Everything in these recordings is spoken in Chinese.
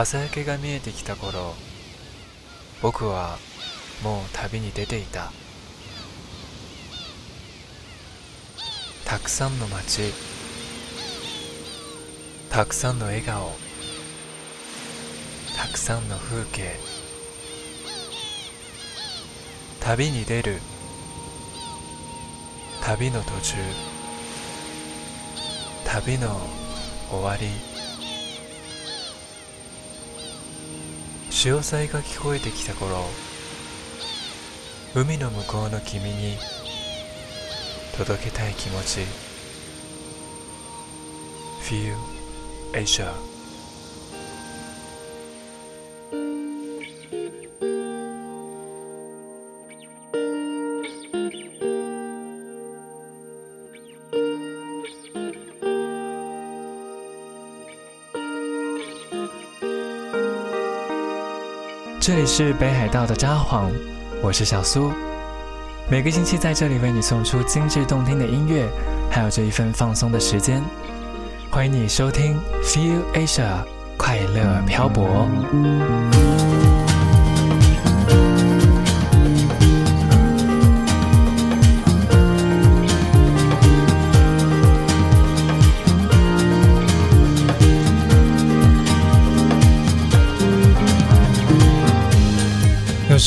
朝焼けが見えてきた頃僕はもう旅に出ていた。たくさんの街たくさんの笑顔たくさんの風景旅に出る旅の途中旅の終わり。潮騒が聞こえてきた頃海の向こうの君に届けたい気持ち。Feel Asia 这里是北海道的札幌，我是小苏。每个星期在这里为你送出精致动听的音乐，还有这一份放松的时间。欢迎你收听 Feel Asia 快乐漂泊。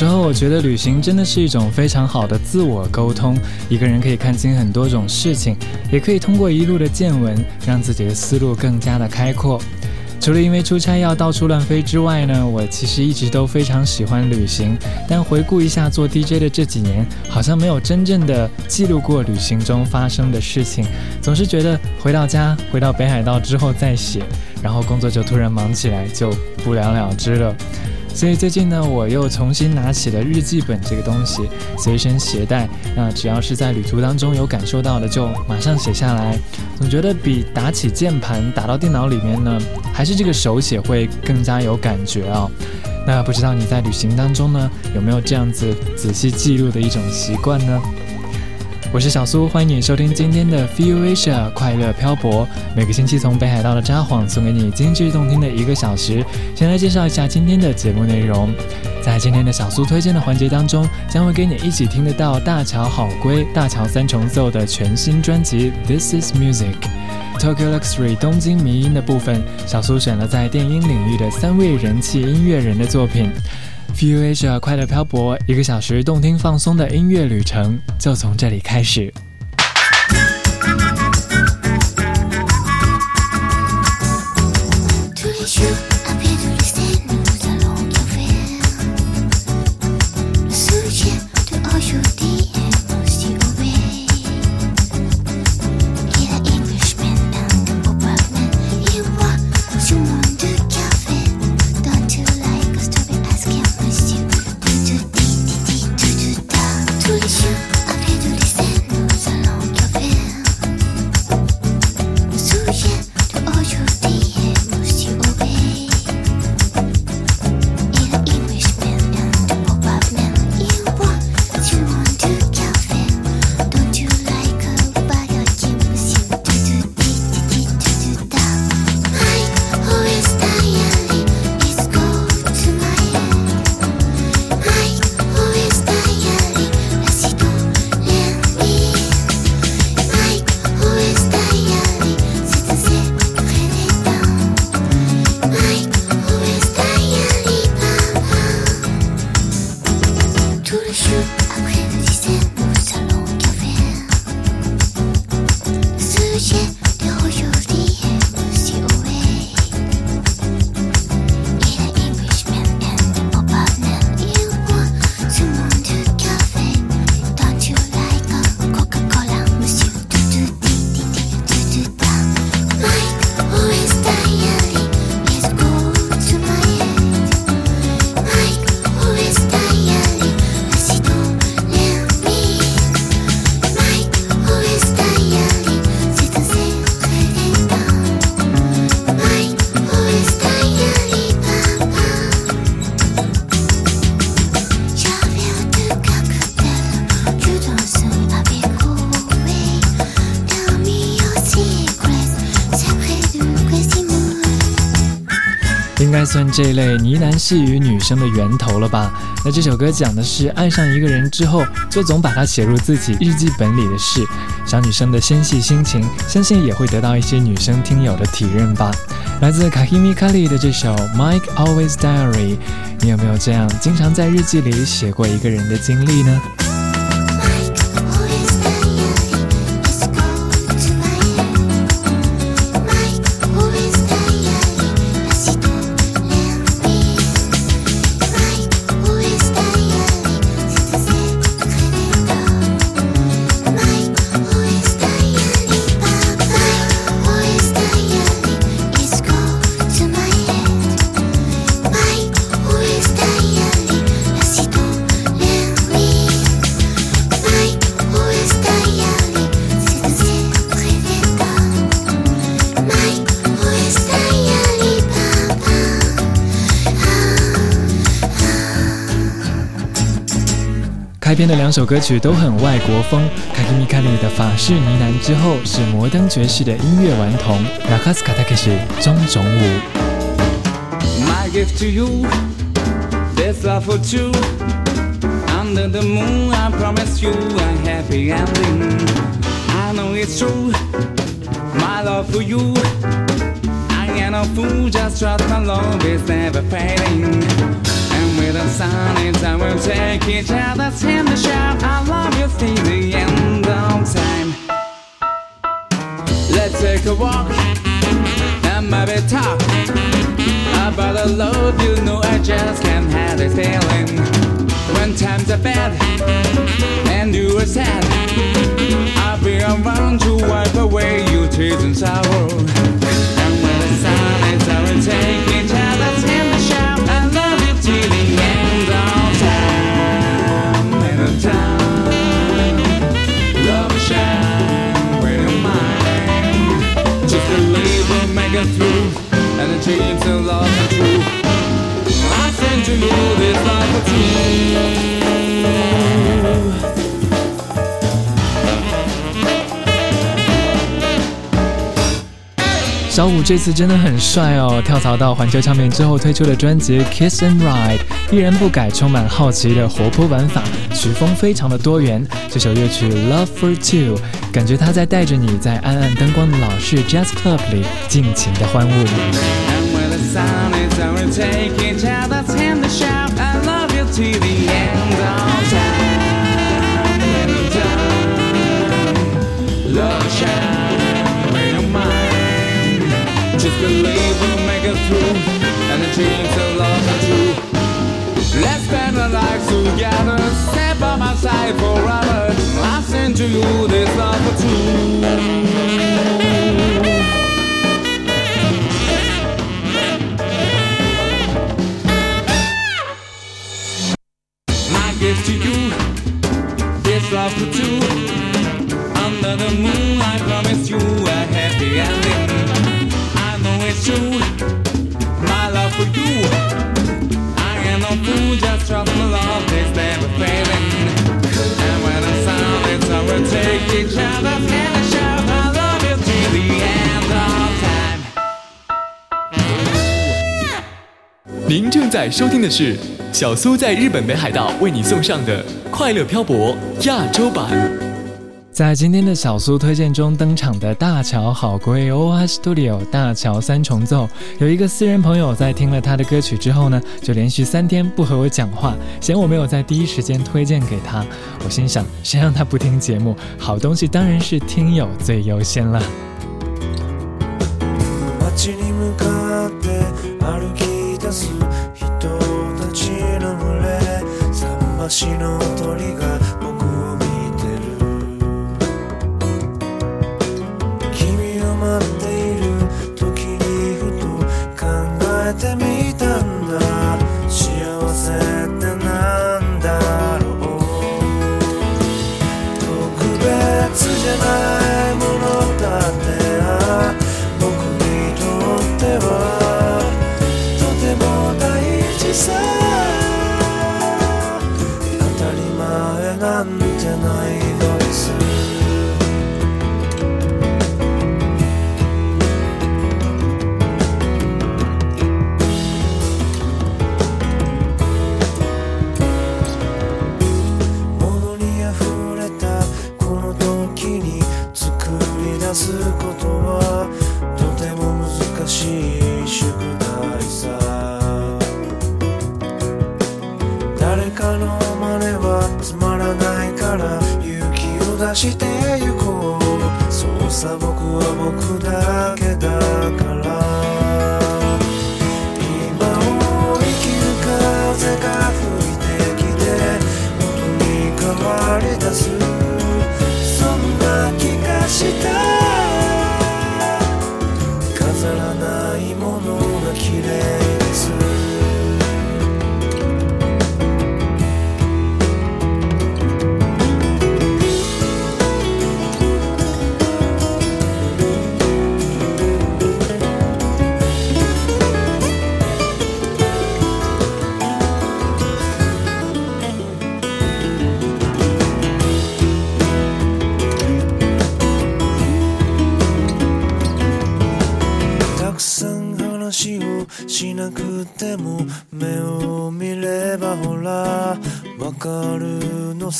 时候我觉得旅行真的是一种非常好的自我沟通。一个人可以看清很多种事情，也可以通过一路的见闻，让自己的思路更加的开阔。除了因为出差要到处乱飞之外呢，我其实一直都非常喜欢旅行。但回顾一下做 DJ 的这几年，好像没有真正的记录过旅行中发生的事情，总是觉得回到家，回到北海道之后再写，然后工作就突然忙起来，就不了了之了。所以最近呢，我又重新拿起了日记本这个东西，随身携带。那只要是在旅途当中有感受到的，就马上写下来。总觉得比打起键盘打到电脑里面呢，还是这个手写会更加有感觉啊。那不知道你在旅行当中呢，有没有这样子仔细记录的一种习惯呢？我是小苏，欢迎你收听今天的 Feel Asia 快乐漂泊。每个星期从北海道的札幌送给你精致动听的一个小时。先来介绍一下今天的节目内容。在今天的小苏推荐的环节当中，将会给你一起听得到大桥好归大桥三重奏的全新专辑 This Is Music。Tokyo Luxury 东京迷音的部分，小苏选了在电音领域的三位人气音乐人的作品。P.U.A. 快乐漂泊，一个小时动听放松的音乐旅程就从这里开始。应该算这一类呢喃细语女生的源头了吧？那这首歌讲的是爱上一个人之后，就总把它写入自己日记本里的事。小女生的纤细心情，相信也会得到一些女生听友的体认吧。来自卡希米卡里的这首《Mike Always Diary》，你有没有这样经常在日记里写过一个人的经历呢？开篇的两首歌曲都很外国风，卡基米卡里的法式呢喃之后是摩登爵士的音乐顽童拉卡斯卡塔克西中种舞。My gift to you, this love for two. Under the moon, I promise you a happy ending. I know it's true, my love for you. I ain't a fool, just trust my love is never fading. with the sun is I will take each other's hand to shout I love you till the end of time Let's take a walk and maybe talk About the love you know I just can't have this feeling When times are bad and you are sad I'll be around to wipe away your tears and sorrow And when the sun is I will take each other's get through And the dreams of love are true I send to you this life of true 小五这次真的很帅哦！跳槽到环球唱片之后推出的专辑《Kiss and Ride》，依然不改充满好奇的活泼玩法，曲风非常的多元。这首乐曲《Love for Two》，感觉他在带着你在暗暗灯光的老式 Jazz Club 里尽情的欢舞。Believe we'll make it through, and the dreams of love are true. Let's spend our lives together, step by my side forever. I send to you this love for two. My gift to you, this love for two. Under the moon, I promise you a happy it's true. My love for you. I am no fool, just trust my love is never failing. And when the sound is over, take each other's hand and shout, I love you till the end of time. 您正在收听的是小苏在日本北海道为你送上的快乐漂泊亚洲版。在今天的小苏推荐中登场的大乔好贵 OH Studio 大乔三重奏，有一个私人朋友在听了他的歌曲之后呢，就连续三天不和我讲话，嫌我没有在第一时间推荐给他。我心想，谁让他不听节目？好东西当然是听友最优先了。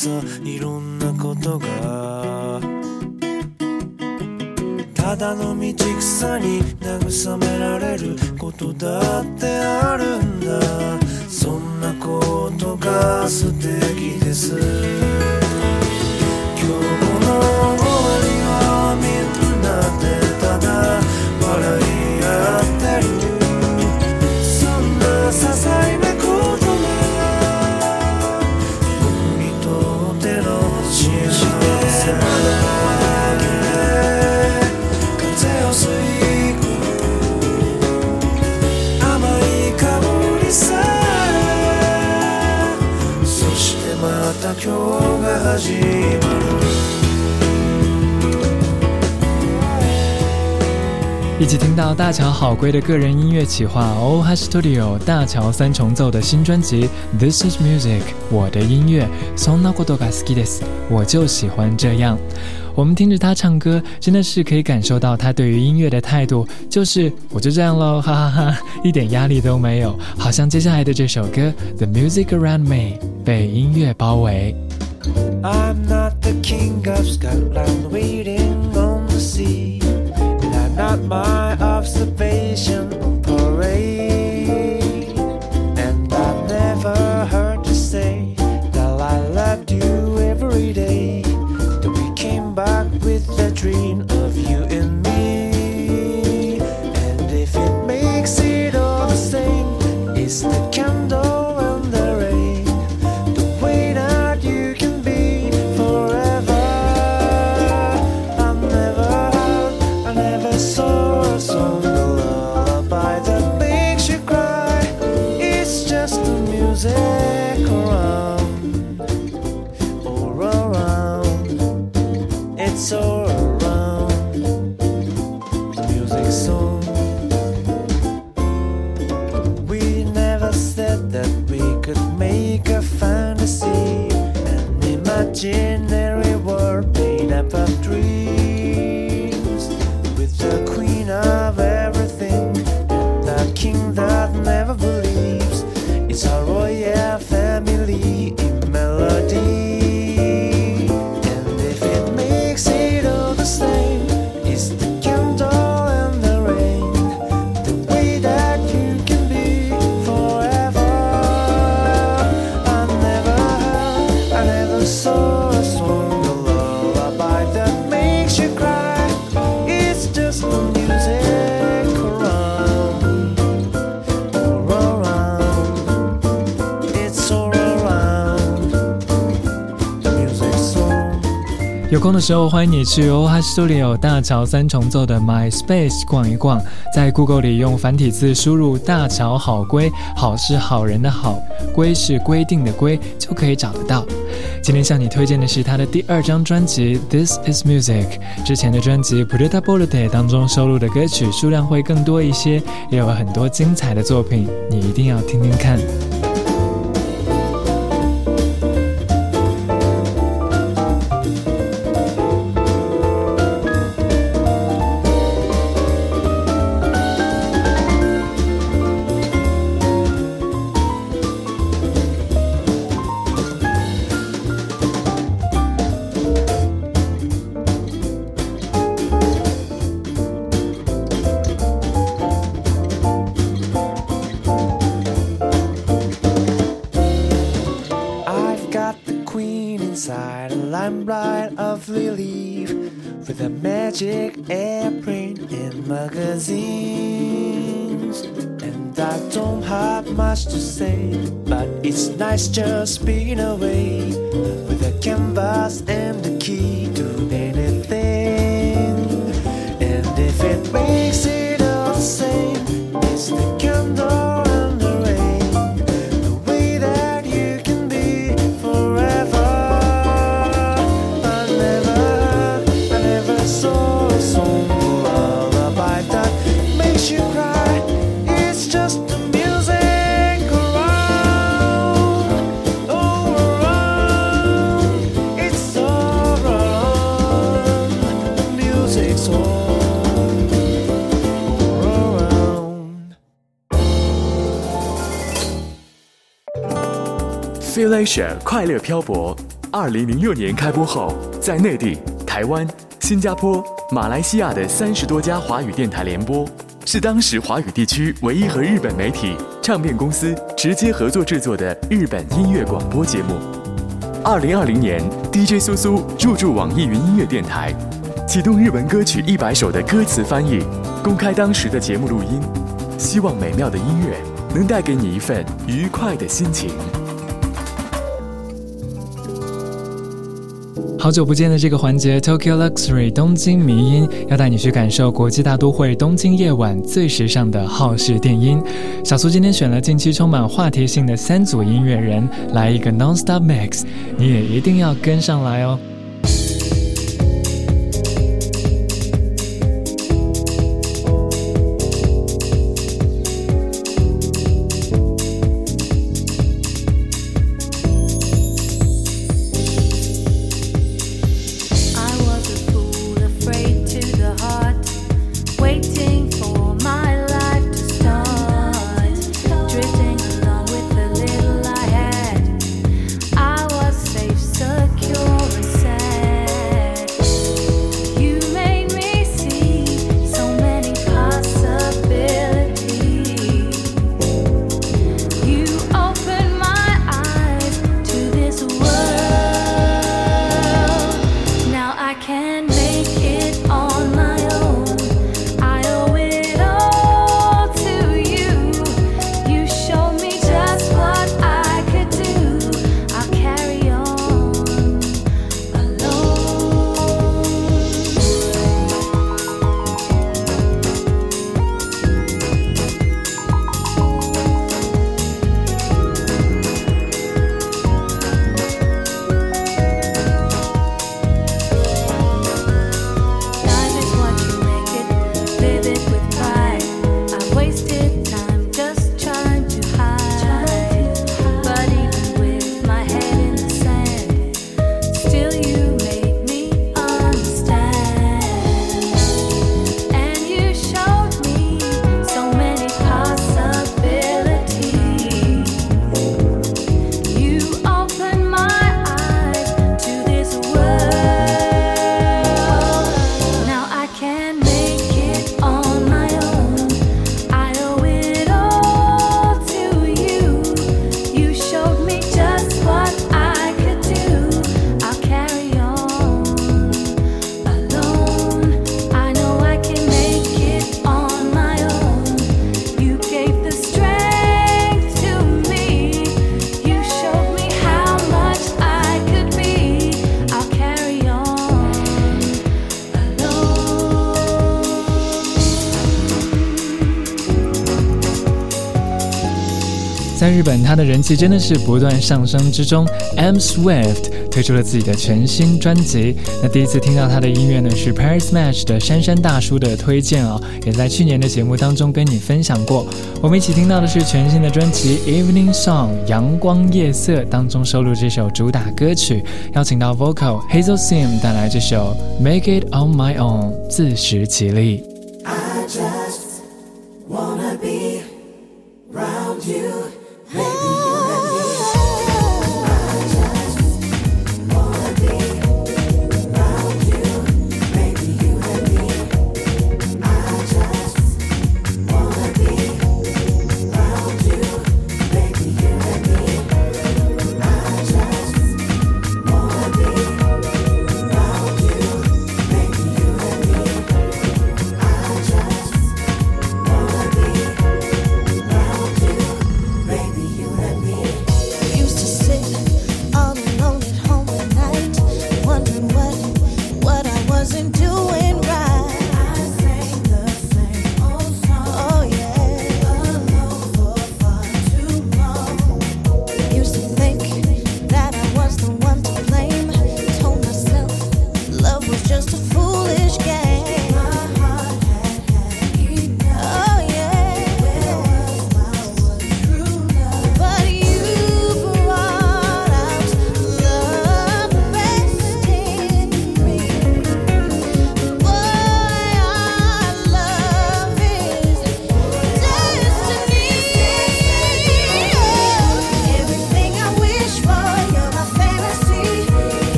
るのさ 好龟的个人音乐企划 Oh Hush Studio 大桥三重奏的新专辑 This Is Music 我的音乐 Sonakoto ga s k i d e s 我就喜欢这样。我们听着他唱歌，真的是可以感受到他对于音乐的态度，就是我就这样喽，哈哈哈，一点压力都没有，好像接下来的这首歌 The Music Around Me 被音乐包围。I'm not the king of Scotland waiting on the sea. Not my observation parade. And I never heard you say that I loved you every day. That we came back with the dream of you and me. And if it makes it all the same, it's the candle 有空的时候，欢迎你去 o h a Studio 大乔三重奏的 My Space 逛一逛，在 Google 里用繁体字输入“大乔好龟”，好是好人的好，龟是规定的龟，就可以找得到。今天向你推荐的是他的第二张专辑《This Is Music》，之前的专辑《p u r e t a b o l i t e 当中收录的歌曲数量会更多一些，也有很多精彩的作品，你一定要听听看。Don't have much to say, but it's nice just being away with a canvas and Feel Asia 快乐漂泊，二零零六年开播后，在内地、台湾、新加坡、马来西亚的三十多家华语电台联播，是当时华语地区唯一和日本媒体、唱片公司直接合作制作的日本音乐广播节目。二零二零年，DJ 苏苏入驻网易云音乐电台，启动日文歌曲一百首的歌词翻译，公开当时的节目录音，希望美妙的音乐能带给你一份愉快的心情。好久不见的这个环节，Tokyo Luxury 东京迷音要带你去感受国际大都会东京夜晚最时尚的好事电音。小苏今天选了近期充满话题性的三组音乐人，来一个 non-stop mix，你也一定要跟上来哦。在日本，他的人气真的是不断上升之中。M Swift 推出了自己的全新专辑。那第一次听到他的音乐呢，是 Paris Match 的珊珊大叔的推荐哦、也在去年的节目当中跟你分享过。我们一起听到的是全新的专辑 Evening Song 阳光夜色当中收录这首主打歌曲，邀请到 Vocal Hazel Sim 带来这首 Make It On My Own 自食其力。I just wanna be round you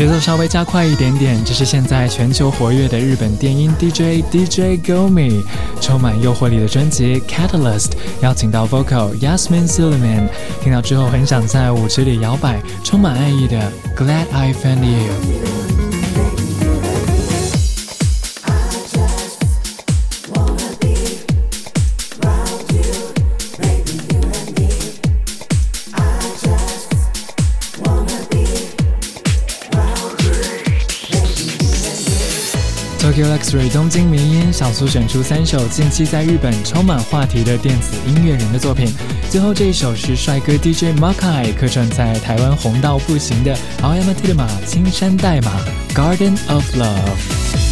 节奏稍微加快一点点，这是现在全球活跃的日本电音 DJ DJ Gomi，充满诱惑力的专辑 Catalyst，邀请到 vocal Yasmin Suliman，听到之后很想在舞池里摇摆，充满爱意的 Glad I Found You。Three 东京民音小苏选出三首近期在日本充满话题的电子音乐人的作品，最后这一首是帅哥 DJ Makai 客串在台湾红到不行的 Aoyama Telema 青山代码 Garden of Love。